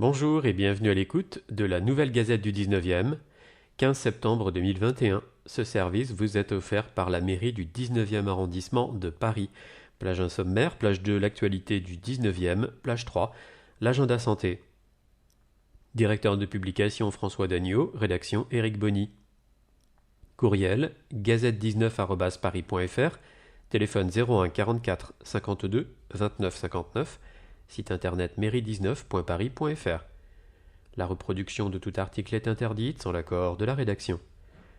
Bonjour et bienvenue à l'écoute de la Nouvelle Gazette du 19e, 15 septembre 2021. Ce service vous est offert par la mairie du 19e arrondissement de Paris. Plage 1 sommaire, plage 2 l'actualité du 19e, plage 3 l'agenda santé. Directeur de publication François Dagneau, rédaction Éric Bonny. Courriel gazette19@paris.fr, téléphone 01 44 52 29 59 site internet mairie19.paris.fr. La reproduction de tout article est interdite sans l'accord de la rédaction.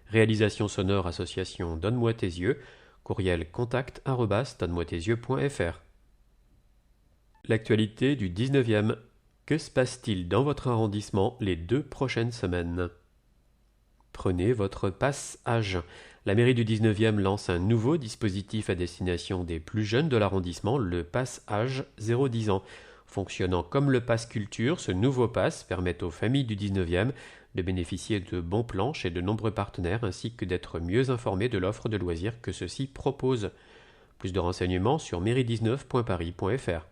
Réalisation sonore association Donne-moi tes yeux, courriel contact donne-moi tes yeux.fr. L'actualité du 19e. Que se passe-t-il dans votre arrondissement les deux prochaines semaines? Prenez votre passe âge. La mairie du 19e lance un nouveau dispositif à destination des plus jeunes de l'arrondissement, le passe âge 0-10 ans. Fonctionnant comme le passe culture, ce nouveau passe permet aux familles du 19e de bénéficier de bons plans chez de nombreux partenaires ainsi que d'être mieux informés de l'offre de loisirs que ceux-ci proposent. Plus de renseignements sur mairie19.paris.fr.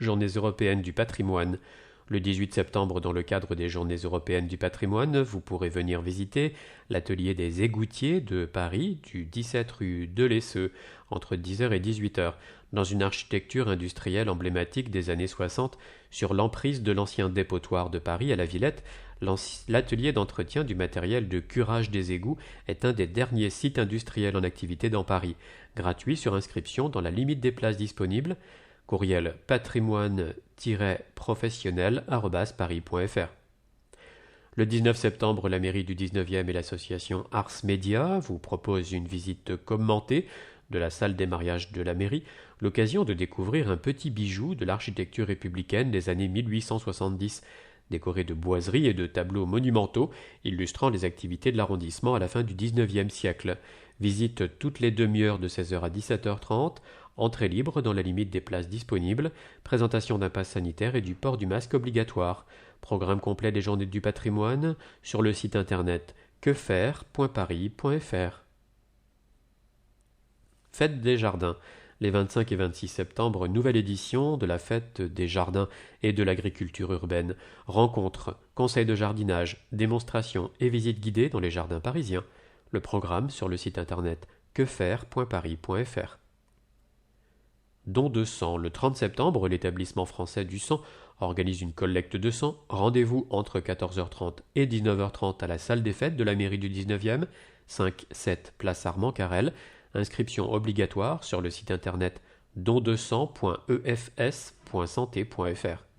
Journées européennes du patrimoine. Le 18 septembre, dans le cadre des Journées européennes du patrimoine, vous pourrez venir visiter l'atelier des égoutiers de Paris, du 17 rue de l'Esseux, entre 10h et 18h, dans une architecture industrielle emblématique des années 60, sur l'emprise de l'ancien dépotoir de Paris à la Villette. L'atelier d'entretien du matériel de curage des égouts est un des derniers sites industriels en activité dans Paris, gratuit sur inscription dans la limite des places disponibles courriel patrimoine-professionnel-paris.fr. Le 19 septembre, la mairie du 19e et l'association Ars Media vous proposent une visite commentée de la salle des mariages de la mairie, l'occasion de découvrir un petit bijou de l'architecture républicaine des années 1870, décoré de boiseries et de tableaux monumentaux illustrant les activités de l'arrondissement à la fin du 19e siècle. Visite toutes les demi-heures de 16h à 17h30, entrée libre dans la limite des places disponibles, présentation d'un pass sanitaire et du port du masque obligatoire. Programme complet des journées du patrimoine sur le site internet quefaire.paris.fr. Fête des jardins. Les 25 et 26 septembre, nouvelle édition de la fête des jardins et de l'agriculture urbaine. Rencontres, conseils de jardinage, démonstrations et visites guidées dans les jardins parisiens. Le programme sur le site internet quefaire.paris.fr. Don de sang. Le 30 septembre, l'établissement français du sang organise une collecte de sang. Rendez-vous entre 14h30 et 19h30 à la salle des fêtes de la mairie du 19e, 5-7 place Armand Carrel. Inscription obligatoire sur le site internet dondesang.efs.santé.fr.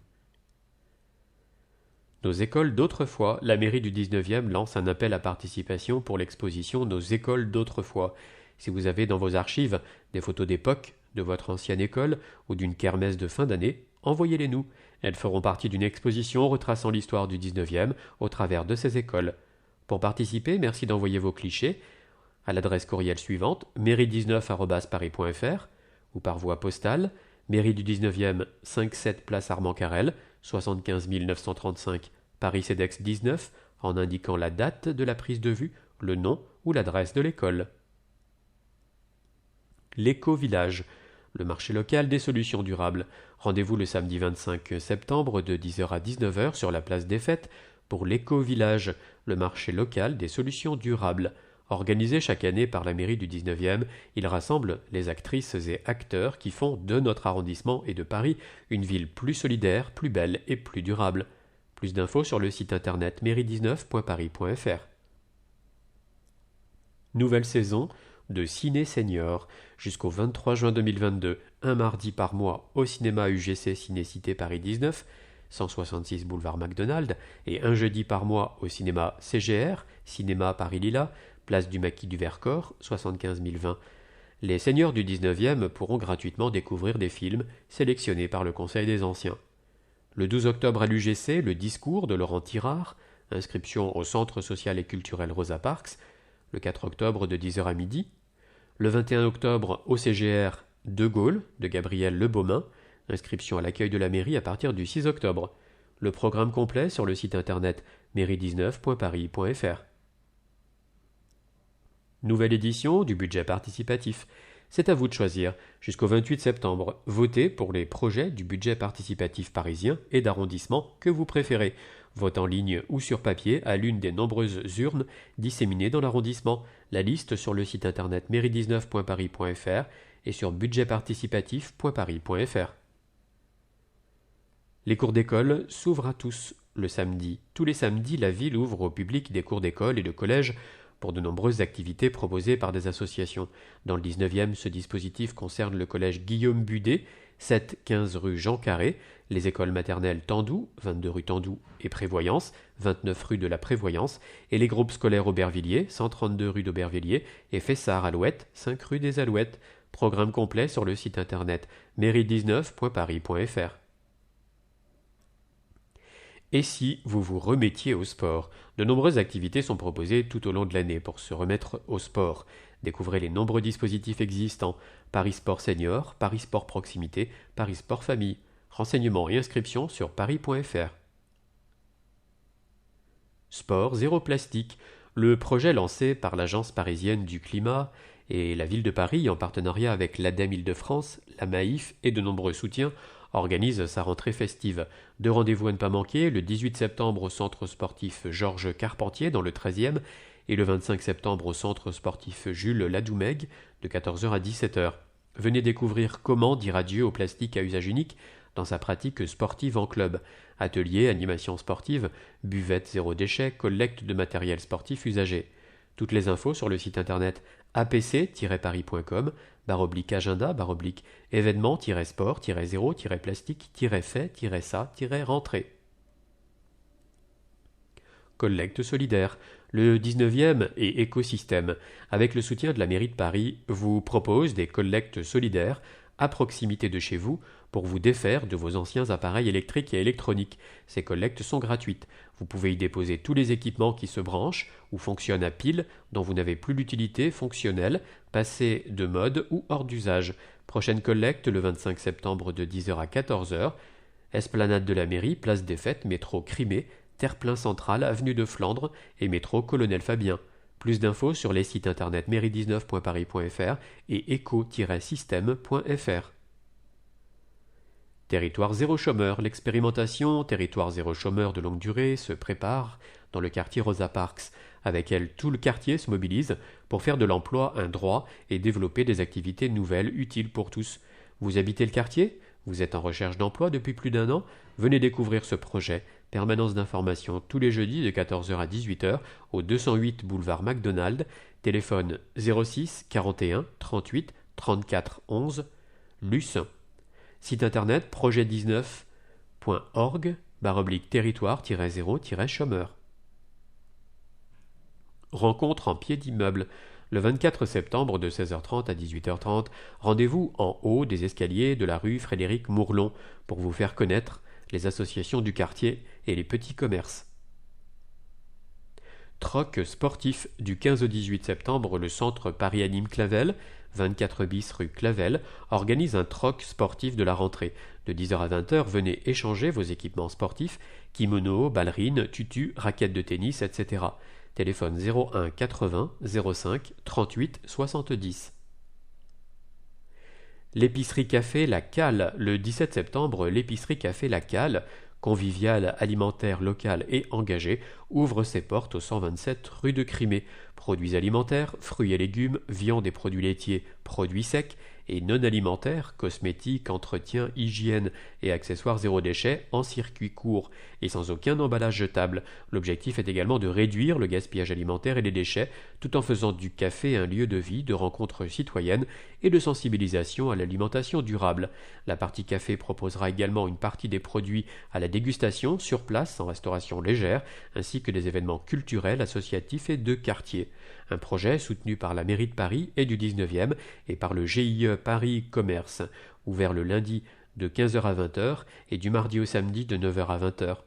Nos écoles d'autrefois, la mairie du 19e lance un appel à participation pour l'exposition Nos écoles d'autrefois. Si vous avez dans vos archives des photos d'époque, de votre ancienne école ou d'une kermesse de fin d'année, envoyez-les nous. Elles feront partie d'une exposition retraçant l'histoire du 19e au travers de ces écoles. Pour participer, merci d'envoyer vos clichés à l'adresse courriel suivante mairie19@paris.fr ou par voie postale mairie du 19e 57 place Armand Carrel 75 935 Paris CEDEX 19 en indiquant la date de la prise de vue, le nom ou l'adresse de l'école. L'éco-village, le marché local des solutions durables. Rendez-vous le samedi 25 septembre de 10h à 19h sur la place des Fêtes pour l'éco-village, le marché local des solutions durables. Organisé chaque année par la mairie du 19e, il rassemble les actrices et acteurs qui font de notre arrondissement et de Paris une ville plus solidaire, plus belle et plus durable. Plus d'infos sur le site internet mairie19.paris.fr. Nouvelle saison de Ciné Senior jusqu'au 23 juin 2022, un mardi par mois au cinéma UGC Cinécité Paris 19, 166 boulevard McDonald, et un jeudi par mois au cinéma CGR, Cinéma Paris Lila, place du Maquis du Vercors, 75 020. Les seigneurs du 19e pourront gratuitement découvrir des films sélectionnés par le Conseil des Anciens. Le 12 octobre à l'UGC, le discours de Laurent Tirard, inscription au Centre social et culturel Rosa Parks, le 4 octobre de 10h à midi. Le 21 octobre au CGR De Gaulle de Gabriel Lebaumin, inscription à l'accueil de la mairie à partir du 6 octobre. Le programme complet sur le site internet mairie19.paris.fr. Nouvelle édition du budget participatif. C'est à vous de choisir. Jusqu'au 28 septembre, votez pour les projets du budget participatif parisien et d'arrondissement que vous préférez. Vote en ligne ou sur papier à l'une des nombreuses urnes disséminées dans l'arrondissement. La liste sur le site internet mairie19.paris.fr et sur budgetparticipatif.paris.fr. Les cours d'école s'ouvrent à tous le samedi. Tous les samedis, la ville ouvre au public des cours d'école et de collège pour de nombreuses activités proposées par des associations. Dans le 19e, ce dispositif concerne le collège Guillaume Budet, 7-15 rue Jean Carré, les écoles maternelles Tandou, 22 rue Tandou et Prévoyance, 29 rue de la Prévoyance, et les groupes scolaires Aubervilliers, 132 rue d'Aubervilliers, et Fessard Alouette, 5 rue des Alouettes. Programme complet sur le site internet mairie19.paris.fr. Et si vous vous remettiez au sport? De nombreuses activités sont proposées tout au long de l'année pour se remettre au sport. Découvrez les nombreux dispositifs existants Paris Sport Senior, Paris Sport Proximité, Paris Sport Famille. Renseignements et inscriptions sur paris.fr. Sport zéro plastique. Le projet lancé par l'Agence parisienne du climat et la ville de Paris en partenariat avec l'ADEME Île-de-France, la MAIF et de nombreux soutiens organise sa rentrée festive. Deux rendez-vous à ne pas manquer, le 18 septembre au centre sportif Georges Carpentier dans le 13e et le 25 septembre au centre sportif Jules Ladoumègue de 14h à 17h. Venez découvrir comment dire adieu au plastique à usage unique dans sa pratique sportive en club. Ateliers, animation sportive, buvette zéro déchet, collecte de matériel sportif usagé. Toutes les infos sur le site internet apc-paris.com, baroblique agenda, baroblique événement-sport-zéro-plastique-fait-ça-rentrée. Collecte solidaire. Le 19e et Écosystème, avec le soutien de la mairie de Paris, vous propose des collectes solidaires à proximité de chez vous pour vous défaire de vos anciens appareils électriques et électroniques. Ces collectes sont gratuites. Vous pouvez y déposer tous les équipements qui se branchent ou fonctionnent à pile, dont vous n'avez plus l'utilité fonctionnelle, passés de mode ou hors d'usage. Prochaine collecte le 25 septembre de 10h à 14h. Esplanade de la mairie, place des fêtes, métro Crimée, Terre-Plein Central, avenue de Flandre et métro Colonel Fabien. Plus d'infos sur les sites internet mairie19.paris.fr et éco-système.fr. Territoire zéro chômeur. L'expérimentation Territoire zéro chômeur de longue durée se prépare dans le quartier Rosa Parks. Avec elle, tout le quartier se mobilise pour faire de l'emploi un droit et développer des activités nouvelles utiles pour tous. Vous habitez le quartier? Vous êtes en recherche d'emploi depuis plus d'un an? Venez découvrir ce projet. Permanence d'information tous les jeudis de 14h à 18h au 208 boulevard McDonald. Téléphone 06 41 38 34 11. Luce. Site internet projet19.org baroblique territoire-0-chômeur. Rencontre en pied d'immeuble. Le 24 septembre de 16h30 à 18h30, rendez-vous en haut des escaliers de la rue Frédéric Mourlon pour vous faire connaître les associations du quartier et les petits commerces. Troc sportif du 15 au 18 septembre, le centre Paris Anime Clavel 24 bis rue Clavel, organise un troc sportif de la rentrée. De 10h à 20h, venez échanger vos équipements sportifs, kimono, ballerines, tutus, raquettes de tennis, etc. Téléphone 01 80 05 38 70. L'épicerie café La Cale. Le 17 septembre, l'épicerie café La Cale convivial, alimentaire, local et engagé, ouvre ses portes au 127 rue de Crimée. Produits alimentaires, fruits et légumes, viande et produits laitiers, produits secs et non alimentaires, cosmétiques, entretien, hygiène et accessoires zéro déchet en circuit court et sans aucun emballage jetable. L'objectif est également de réduire le gaspillage alimentaire et les déchets tout en faisant du café un lieu de vie, de rencontre citoyenne et de sensibilisation à l'alimentation durable. La partie café proposera également une partie des produits à la dégustation sur place en restauration légère ainsi que des événements culturels, associatifs et de quartier. Un projet soutenu par la mairie de Paris et du 19e et par le GIE Paris Commerce, ouvert le lundi de 15h à 20h et du mardi au samedi de 9h à 20h.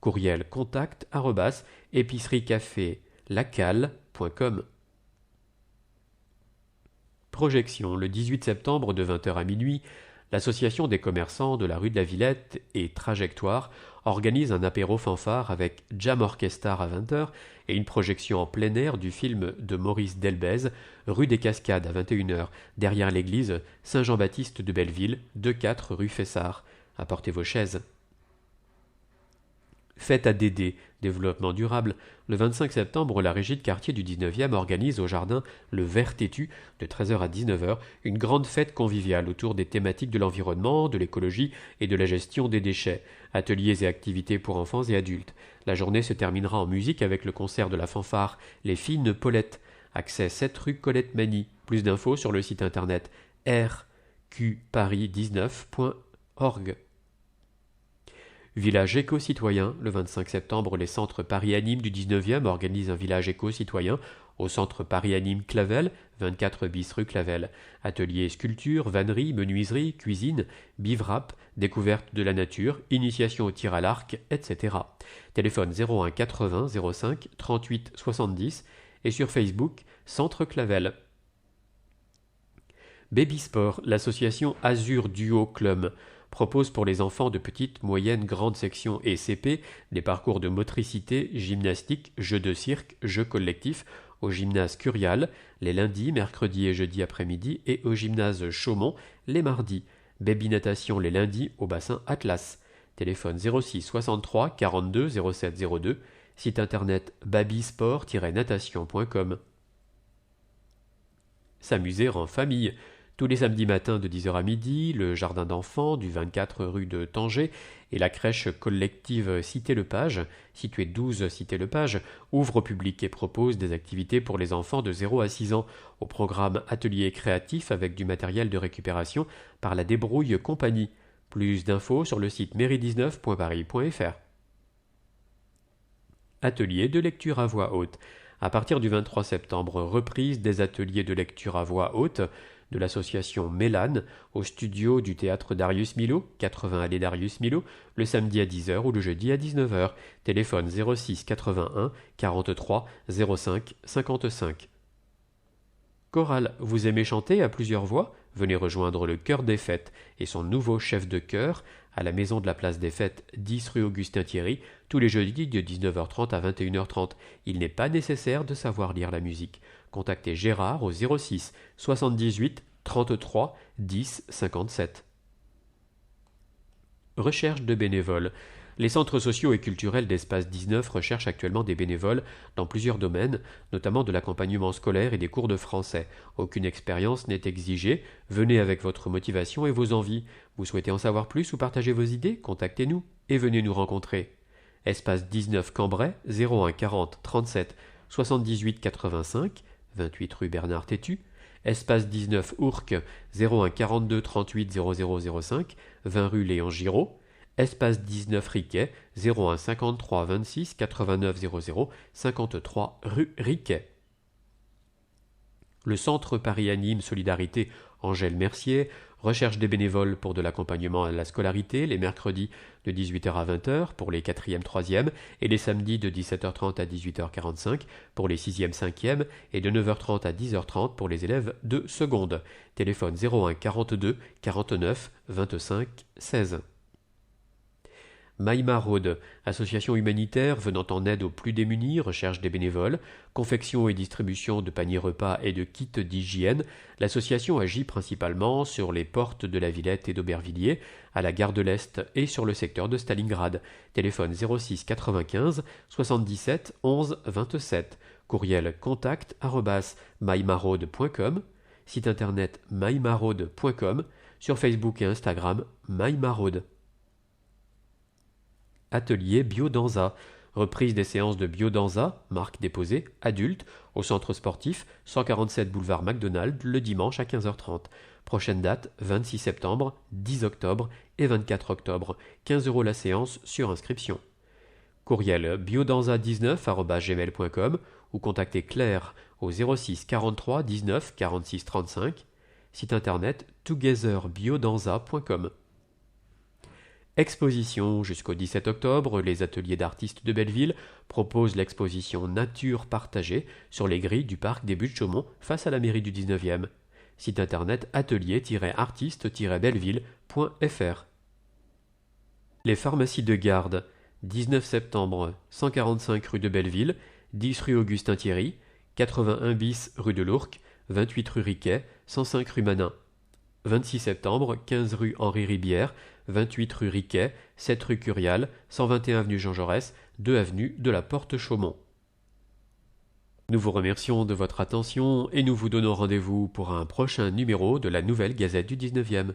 Courriel contact épicerie-café-lacal.com Projection le 18 septembre de 20h à minuit l'association des commerçants de la rue de la Villette et Trajectoire organise un apéro fanfare avec Jam Orchestar à 20h et une projection en plein air du film de Maurice Delbez, rue des Cascades à 21h, derrière l'église Saint-Jean-Baptiste de Belleville, 2-4 rue Fessard. Apportez vos chaises. Fête à Dédé, développement durable, le 25 septembre, la régie de quartier du 19e organise au jardin Le Vert Têtu, de 13h à 19h, une grande fête conviviale autour des thématiques de l'environnement, de l'écologie et de la gestion des déchets, ateliers et activités pour enfants et adultes. La journée se terminera en musique avec le concert de la fanfare Les Fines Paulettes. Accès 7 rue Colette Mani. Plus d'infos sur le site internet rqparis19.org. Village éco-citoyen. Le 25 septembre, les centres Paris Anime du 19e organisent un village éco-citoyen au centre Paris Anime Clavel, 24 bis rue Clavel. Ateliers sculpture, vannerie, menuiserie, cuisine, bivrap, découverte de la nature, initiation au tir à l'arc, etc. Téléphone 01 80 05 38 70 et sur Facebook Centre Clavel. Baby Sport, l'association Azur Duo Club propose pour les enfants de petite, moyenne, grande section et CP des parcours de motricité, gymnastique, jeux de cirque, jeux collectifs au gymnase Curial les lundis, mercredis et jeudis après-midi et au gymnase Chaumont les mardis. Baby natation les lundis au bassin Atlas. Téléphone 06 63 42 07 02. Site internet babysport-natation.com. S'amuser en famille. Tous les samedis matins de 10h à midi, le jardin d'enfants du 24 rue de Tanger et la crèche collective Cité-le-Page, située 12 Cité-le-Page, ouvrent au public et propose des activités pour les enfants de 0 à 6 ans au programme Atelier créatif avec du matériel de récupération par la débrouille compagnie. Plus d'infos sur le site mairie19.paris.fr. Atelier de lecture à voix haute. À partir du 23 septembre, reprise des ateliers de lecture à voix haute de l'association Mélane au studio du théâtre Darius Milo, 80 allée Darius Milo, le samedi à 10h ou le jeudi à 19h. Téléphone 06 81 43 05 55. Chorale, vous aimez chanter à plusieurs voix? Venez rejoindre le Chœur des Fêtes et son nouveau chef de chœur à la Maison de la Place des Fêtes, 10 rue Augustin Thierry, tous les jeudis de 19h30 à 21h30. Il n'est pas nécessaire de savoir lire la musique contactez Gérard au 06 78 33 10 57. Recherche de bénévoles. Les centres sociaux et culturels d'Espace 19 recherchent actuellement des bénévoles dans plusieurs domaines, notamment de l'accompagnement scolaire et des cours de français. Aucune expérience n'est exigée. Venez avec votre motivation et vos envies. Vous souhaitez en savoir plus ou partager vos idées? Contactez-nous et venez nous rencontrer. Espace 19 Cambrai 01 40 37 78 85 28 rue Bernard Tétu, espace 19 Ourcq 01 42 38 0005, 20 rue Léon Giraud, espace 19 Riquet 01 53 26 89 00 53 rue Riquet. Le Centre Paris Anime Solidarité Angèle Mercier recherche des bénévoles pour de l'accompagnement à la scolarité les mercredis de 18h à 20h pour les 4e, 3e et les samedis de 17h30 à 18h45 pour les 6e, 5e et de 9h30 à 10h30 pour les élèves de seconde. Téléphone 01 42 49 25 16. Maïma association humanitaire venant en aide aux plus démunis, recherche des bénévoles, confection et distribution de paniers repas et de kits d'hygiène, l'association agit principalement sur les portes de la Villette et d'Aubervilliers, à la gare de l'Est et sur le secteur de Stalingrad. Téléphone 06 95 77 11 27. Courriel contact Site internet mymaraude.com. Sur Facebook et Instagram mymaraude. Atelier Biodanza. Reprise des séances de Biodanza, marque déposée, adulte, au centre sportif, 147 boulevard McDonald, le dimanche à 15h30. Prochaine date, 26 septembre, 10 octobre et 24 octobre. 15 euros la séance sur inscription. Courriel biodanza19.gmail.com ou contactez Claire au 06 43 19 46 35. Site internet togetherbiodanza.com. Exposition jusqu'au 17 octobre, les ateliers d'artistes de Belleville proposent l'exposition Nature partagée sur les grilles du parc des Buttes Chaumont face à la mairie du 19e. Site internet atelier-artiste-belleville.fr. Les pharmacies de garde. 19 septembre, 145 rue de Belleville, 10 rue Augustin Thierry, 81 bis rue de l'Ourcq, 28 rue Riquet, 105 rue Manin. 26 septembre, 15 rue Henri Ribière, 28 rue Riquet, 7 rue Curial, 121 avenue Jean Jaurès, 2 avenue de la Porte Chaumont. Nous vous remercions de votre attention et nous vous donnons rendez-vous pour un prochain numéro de la Nouvelle Gazette du 19e.